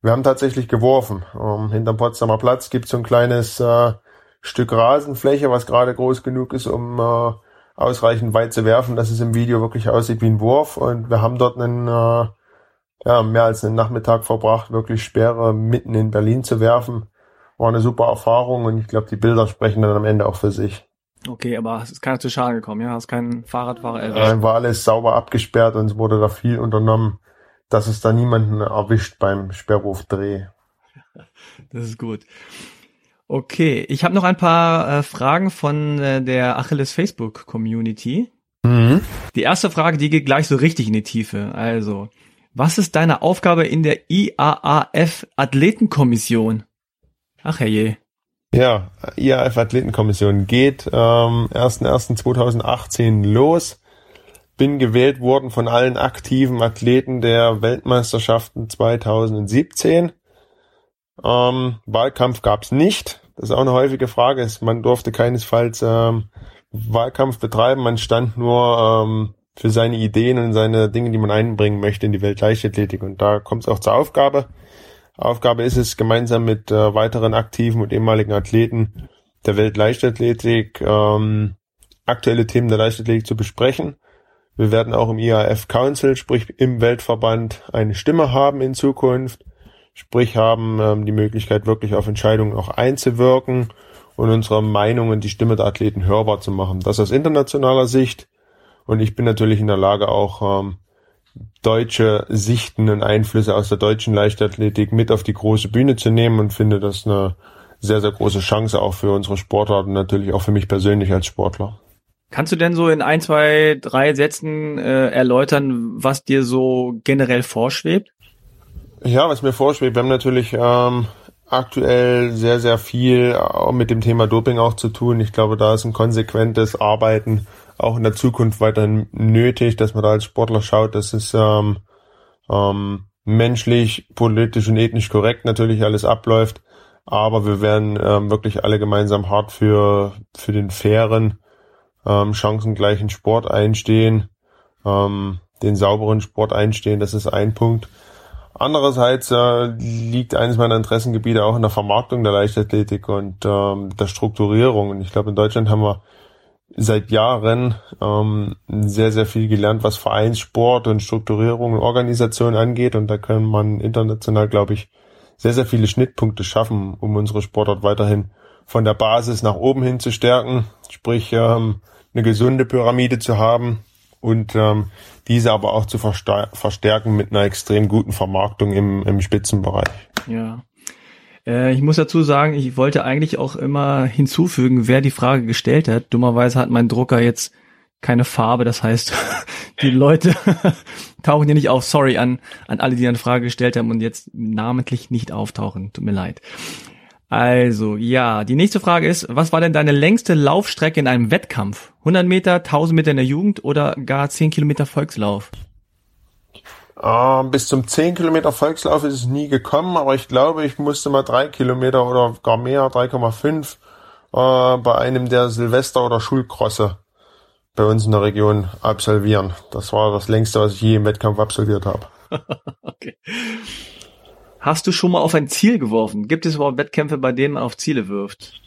Speaker 3: Wir haben tatsächlich geworfen. Um, hinterm Potsdamer Platz gibt es so ein kleines äh, Stück Rasenfläche, was gerade groß genug ist, um äh, ausreichend weit zu werfen, dass es im Video wirklich aussieht wie ein Wurf. Und wir haben dort einen äh, ja, mehr als einen Nachmittag verbracht, wirklich Sperre mitten in Berlin zu werfen. War eine super Erfahrung und ich glaube, die Bilder sprechen dann am Ende auch für sich.
Speaker 1: Okay, aber es ist keiner zu Schaden gekommen, ja? Hast keinen Fahrradfahrer
Speaker 3: erwischt? Nein, war alles sauber abgesperrt und es wurde da viel unternommen, dass es da niemanden erwischt beim Sperrwurfdreh.
Speaker 1: Das ist gut. Okay, ich habe noch ein paar äh, Fragen von äh, der Achilles Facebook Community. Mhm. Die erste Frage, die geht gleich so richtig in die Tiefe. Also, was ist deine Aufgabe in der IAAF Athletenkommission? Ach herrje.
Speaker 3: Ja, IAF Athletenkommission geht ähm, 1.1.2018 los. Bin gewählt worden von allen aktiven Athleten der Weltmeisterschaften 2017. Ähm, Wahlkampf gab's nicht. Das ist auch eine häufige Frage. Man durfte keinesfalls ähm, Wahlkampf betreiben. Man stand nur ähm, für seine Ideen und seine Dinge, die man einbringen möchte in die Weltleichtathletik. Und da kommt es auch zur Aufgabe. Aufgabe ist es, gemeinsam mit äh, weiteren aktiven und ehemaligen Athleten der Weltleichtathletik ähm, aktuelle Themen der Leichtathletik zu besprechen. Wir werden auch im IAF Council, sprich im Weltverband, eine Stimme haben in Zukunft, sprich haben ähm, die Möglichkeit, wirklich auf Entscheidungen auch einzuwirken und unsere Meinungen, die Stimme der Athleten hörbar zu machen. Das aus internationaler Sicht. Und ich bin natürlich in der Lage, auch ähm, deutsche Sichten und Einflüsse aus der deutschen Leichtathletik mit auf die große Bühne zu nehmen und finde das eine sehr, sehr große Chance auch für unsere Sportart und natürlich auch für mich persönlich als Sportler.
Speaker 1: Kannst du denn so in ein, zwei, drei Sätzen äh, erläutern, was dir so generell vorschwebt?
Speaker 3: Ja, was mir vorschwebt, wir haben natürlich ähm, aktuell sehr, sehr viel mit dem Thema Doping auch zu tun. Ich glaube, da ist ein konsequentes Arbeiten auch in der Zukunft weiterhin nötig, dass man da als Sportler schaut, dass es ähm, ähm, menschlich, politisch und ethnisch korrekt natürlich alles abläuft. Aber wir werden ähm, wirklich alle gemeinsam hart für, für den fairen, ähm, chancengleichen Sport einstehen, ähm, den sauberen Sport einstehen. Das ist ein Punkt. Andererseits äh, liegt eines meiner Interessengebiete auch in der Vermarktung der Leichtathletik und ähm, der Strukturierung. Und ich glaube, in Deutschland haben wir seit Jahren ähm, sehr, sehr viel gelernt, was Vereinssport und Strukturierung und Organisation angeht. Und da kann man international, glaube ich, sehr, sehr viele Schnittpunkte schaffen, um unsere Sportart weiterhin von der Basis nach oben hin zu stärken. Sprich, ähm, eine gesunde Pyramide zu haben und ähm, diese aber auch zu verstärken mit einer extrem guten Vermarktung im, im Spitzenbereich.
Speaker 1: Ja. Äh, ich muss dazu sagen, ich wollte eigentlich auch immer hinzufügen, wer die Frage gestellt hat. Dummerweise hat mein Drucker jetzt keine Farbe, das heißt, <laughs> die Leute <laughs> tauchen hier nicht auf. Sorry an, an alle, die eine Frage gestellt haben und jetzt namentlich nicht auftauchen. Tut mir leid. Also, ja, die nächste Frage ist, was war denn deine längste Laufstrecke in einem Wettkampf? 100 Meter, 1000 Meter in der Jugend oder gar 10 Kilometer Volkslauf?
Speaker 3: Uh, bis zum 10 Kilometer Volkslauf ist es nie gekommen, aber ich glaube, ich musste mal drei Kilometer oder gar mehr, 3,5 uh, bei einem der Silvester- oder Schulkrosse bei uns in der Region absolvieren. Das war das längste, was ich je im Wettkampf absolviert habe. <laughs> okay.
Speaker 1: Hast du schon mal auf ein Ziel geworfen? Gibt es überhaupt Wettkämpfe, bei denen man auf Ziele wirft?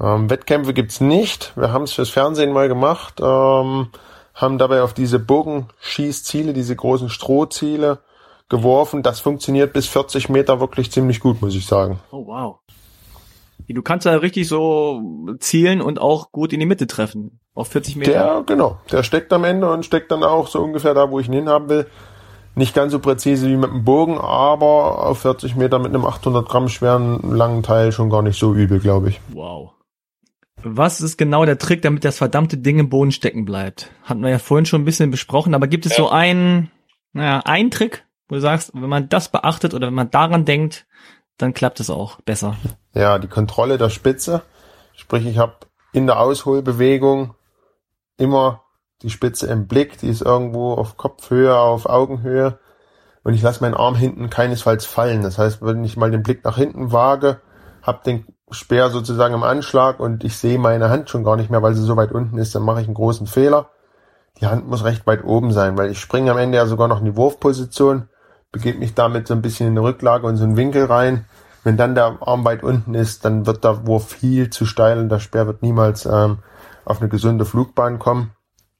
Speaker 3: Ähm, Wettkämpfe gibt's nicht. Wir haben es fürs Fernsehen mal gemacht. Ähm, haben dabei auf diese Bogenschießziele, diese großen Strohziele geworfen. Das funktioniert bis 40 Meter wirklich ziemlich gut, muss ich sagen.
Speaker 1: Oh wow. Du kannst da richtig so zielen und auch gut in die Mitte treffen. Auf 40 Meter.
Speaker 3: Der, genau. Der steckt am Ende und steckt dann auch so ungefähr da, wo ich ihn hinhaben will. Nicht ganz so präzise wie mit dem Bogen, aber auf 40 Meter mit einem 800 Gramm schweren langen Teil schon gar nicht so übel, glaube ich.
Speaker 1: Wow. Was ist genau der Trick, damit das verdammte Ding im Boden stecken bleibt? Hatten wir ja vorhin schon ein bisschen besprochen, aber gibt es so einen, naja, einen Trick, wo du sagst, wenn man das beachtet oder wenn man daran denkt, dann klappt es auch besser.
Speaker 3: Ja, die Kontrolle der Spitze. Sprich, ich habe in der Ausholbewegung immer die Spitze im Blick, die ist irgendwo auf Kopfhöhe, auf Augenhöhe und ich lasse meinen Arm hinten keinesfalls fallen. Das heißt, wenn ich mal den Blick nach hinten wage, habe den Speer sozusagen im Anschlag und ich sehe meine Hand schon gar nicht mehr, weil sie so weit unten ist, dann mache ich einen großen Fehler. Die Hand muss recht weit oben sein, weil ich springe am Ende ja sogar noch in die Wurfposition, begebe mich damit so ein bisschen in eine Rücklage und so einen Winkel rein. Wenn dann der Arm weit unten ist, dann wird der Wurf viel zu steil und der Speer wird niemals ähm, auf eine gesunde Flugbahn kommen.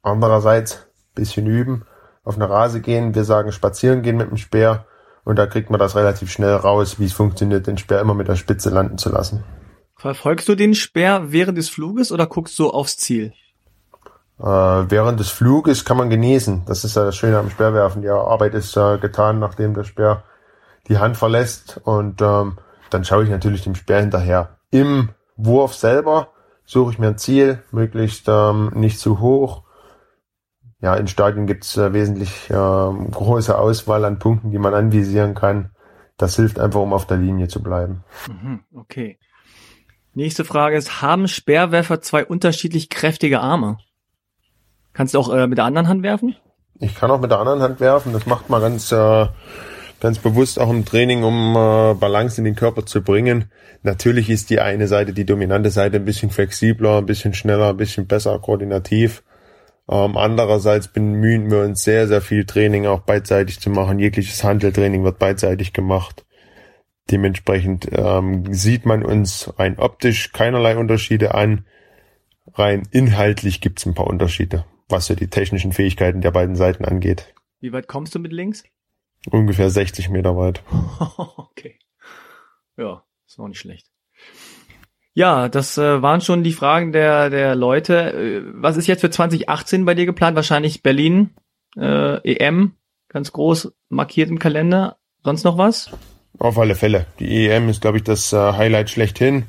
Speaker 3: Andererseits bisschen üben, auf eine Rase gehen, wir sagen spazieren gehen mit dem Speer und da kriegt man das relativ schnell raus, wie es funktioniert, den Speer immer mit der Spitze landen zu lassen.
Speaker 1: Verfolgst du den Speer während des Fluges oder guckst du aufs Ziel?
Speaker 3: Äh, während des Fluges kann man genießen. Das ist ja das Schöne am Speerwerfen. Die Arbeit ist äh, getan, nachdem der Speer die Hand verlässt. Und ähm, dann schaue ich natürlich dem Speer hinterher. Im Wurf selber suche ich mir ein Ziel, möglichst ähm, nicht zu hoch. Ja, in Stadien gibt es äh, wesentlich äh, große Auswahl an Punkten, die man anvisieren kann. Das hilft einfach, um auf der Linie zu bleiben.
Speaker 1: Mhm, okay. Nächste Frage ist, haben Speerwerfer zwei unterschiedlich kräftige Arme? Kannst du auch äh, mit der anderen Hand werfen?
Speaker 3: Ich kann auch mit der anderen Hand werfen. Das macht man ganz, äh, ganz bewusst auch im Training, um äh, Balance in den Körper zu bringen. Natürlich ist die eine Seite, die dominante Seite, ein bisschen flexibler, ein bisschen schneller, ein bisschen besser koordinativ. Ähm, andererseits bemühen wir uns sehr, sehr viel Training auch beidseitig zu machen. Jegliches Handeltraining wird beidseitig gemacht. Dementsprechend ähm, sieht man uns rein optisch keinerlei Unterschiede an. Rein inhaltlich gibt's ein paar Unterschiede was so die technischen Fähigkeiten der beiden Seiten angeht.
Speaker 1: Wie weit kommst du mit links?
Speaker 3: Ungefähr 60 Meter weit. <laughs>
Speaker 1: okay. Ja, ist auch nicht schlecht. Ja, das äh, waren schon die Fragen der, der Leute. Äh, was ist jetzt für 2018 bei dir geplant? Wahrscheinlich Berlin, äh, EM, ganz groß markiert im Kalender. Sonst noch was?
Speaker 3: Auf alle Fälle. Die EM ist, glaube ich, das äh, Highlight schlechthin.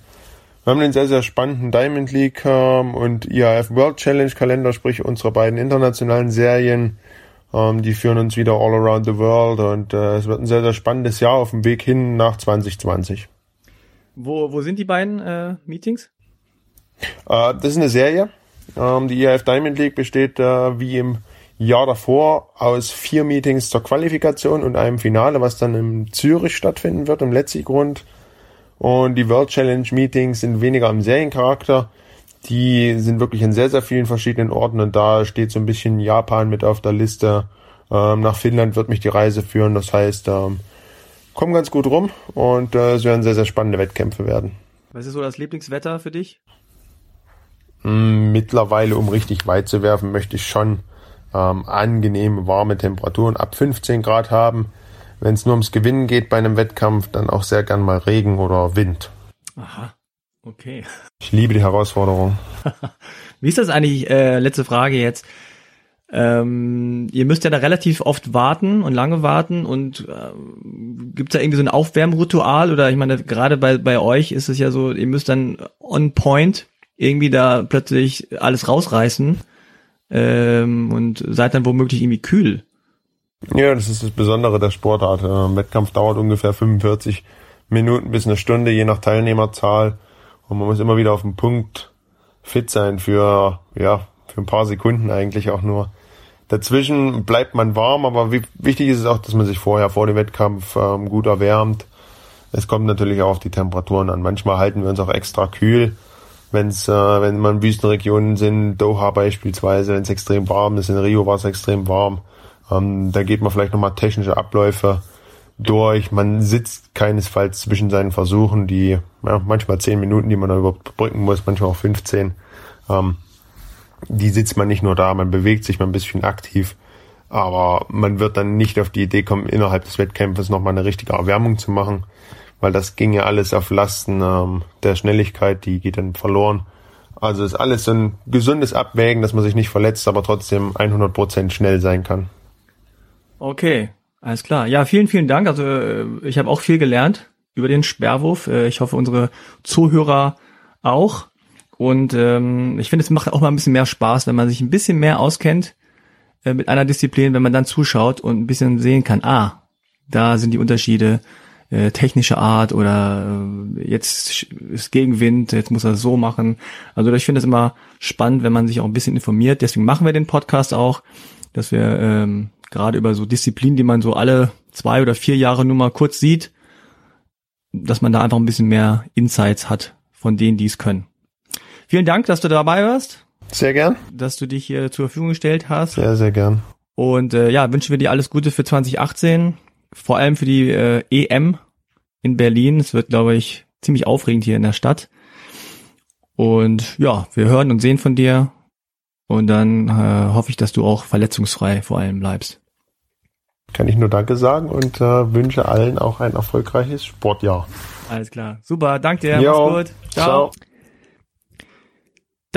Speaker 3: Wir haben einen sehr, sehr spannenden Diamond League ähm, und IAF World Challenge Kalender, sprich unsere beiden internationalen Serien. Ähm, die führen uns wieder all around the world und äh, es wird ein sehr, sehr spannendes Jahr auf dem Weg hin nach 2020.
Speaker 1: Wo, wo sind die beiden äh, Meetings?
Speaker 3: Äh, das ist eine Serie. Ähm, die IAF Diamond League besteht äh, wie im Jahr davor aus vier Meetings zur Qualifikation und einem Finale, was dann in Zürich stattfinden wird, im Letzigrund. grund und die World Challenge Meetings sind weniger im Seriencharakter. Die sind wirklich in sehr, sehr vielen verschiedenen Orten und da steht so ein bisschen Japan mit auf der Liste. Ähm, nach Finnland wird mich die Reise führen. Das heißt, ähm, kommen ganz gut rum und äh, es werden sehr, sehr spannende Wettkämpfe werden.
Speaker 1: Was ist so das Lieblingswetter für dich?
Speaker 3: Mm, mittlerweile, um richtig weit zu werfen, möchte ich schon ähm, angenehme, warme Temperaturen ab 15 Grad haben wenn es nur ums Gewinnen geht bei einem Wettkampf, dann auch sehr gern mal Regen oder Wind.
Speaker 1: Aha, okay.
Speaker 3: Ich liebe die Herausforderung. <laughs>
Speaker 1: Wie ist das eigentlich, äh, letzte Frage jetzt, ähm, ihr müsst ja da relativ oft warten und lange warten und äh, gibt da irgendwie so ein Aufwärmritual oder ich meine, gerade bei, bei euch ist es ja so, ihr müsst dann on point irgendwie da plötzlich alles rausreißen ähm, und seid dann womöglich irgendwie kühl.
Speaker 3: Ja, das ist das Besondere der Sportart. Ein Wettkampf dauert ungefähr 45 Minuten bis eine Stunde, je nach Teilnehmerzahl. Und man muss immer wieder auf den Punkt fit sein für, ja, für ein paar Sekunden eigentlich auch nur. Dazwischen bleibt man warm, aber wichtig ist es auch, dass man sich vorher vor dem Wettkampf ähm, gut erwärmt. Es kommt natürlich auch auf die Temperaturen an. Manchmal halten wir uns auch extra kühl, wenn's, äh, wenn man Wüstenregionen sind, Doha beispielsweise, wenn es extrem warm ist. In Rio war es extrem warm. Ähm, da geht man vielleicht nochmal technische Abläufe durch. Man sitzt keinesfalls zwischen seinen Versuchen, die ja, manchmal zehn Minuten, die man da überbrücken muss, manchmal auch 15. Ähm, die sitzt man nicht nur da, man bewegt sich mal ein bisschen aktiv. Aber man wird dann nicht auf die Idee kommen, innerhalb des Wettkämpfes nochmal eine richtige Erwärmung zu machen, weil das ginge alles auf Lasten ähm, der Schnelligkeit, die geht dann verloren. Also ist alles so ein gesundes Abwägen, dass man sich nicht verletzt, aber trotzdem 100% schnell sein kann.
Speaker 1: Okay, alles klar. Ja, vielen, vielen Dank. Also äh, ich habe auch viel gelernt über den Sperrwurf. Äh, ich hoffe, unsere Zuhörer auch. Und ähm, ich finde, es macht auch mal ein bisschen mehr Spaß, wenn man sich ein bisschen mehr auskennt äh, mit einer Disziplin, wenn man dann zuschaut und ein bisschen sehen kann, ah, da sind die Unterschiede äh, technische Art oder äh, jetzt ist Gegenwind, jetzt muss er so machen. Also ich finde es immer spannend, wenn man sich auch ein bisschen informiert. Deswegen machen wir den Podcast auch, dass wir ähm, gerade über so Disziplinen, die man so alle zwei oder vier Jahre nur mal kurz sieht, dass man da einfach ein bisschen mehr Insights hat von denen, die es können. Vielen Dank, dass du dabei warst.
Speaker 3: Sehr gern.
Speaker 1: Dass du dich hier zur Verfügung gestellt hast.
Speaker 3: Sehr, sehr gern.
Speaker 1: Und äh, ja, wünschen wir dir alles Gute für 2018, vor allem für die äh, EM in Berlin. Es wird, glaube ich, ziemlich aufregend hier in der Stadt. Und ja, wir hören und sehen von dir und dann äh, hoffe ich, dass du auch verletzungsfrei vor allem bleibst.
Speaker 3: Kann ich nur Danke sagen und äh, wünsche allen auch ein erfolgreiches Sportjahr.
Speaker 1: Alles klar. Super, danke dir. Jo, Mach's gut. Ciao. ciao.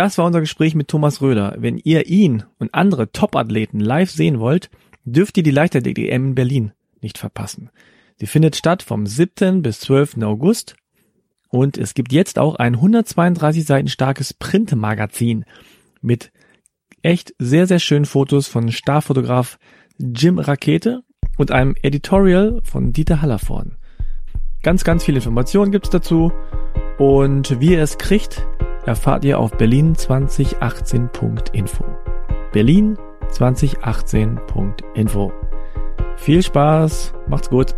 Speaker 1: Das war unser Gespräch mit Thomas Röder. Wenn ihr ihn und andere Top-Athleten live sehen wollt, dürft ihr die Leichtathletik-EM in Berlin nicht verpassen. Sie findet statt vom 7. bis 12. August und es gibt jetzt auch ein 132 Seiten starkes Printmagazin mit echt sehr, sehr schönen Fotos von Starfotograf Jim Rakete und einem Editorial von Dieter Hallervorn. Ganz, ganz viele Informationen gibt's dazu und wie ihr es kriegt, erfahrt ihr auf berlin2018.info. Berlin2018.info. Viel Spaß, macht's gut.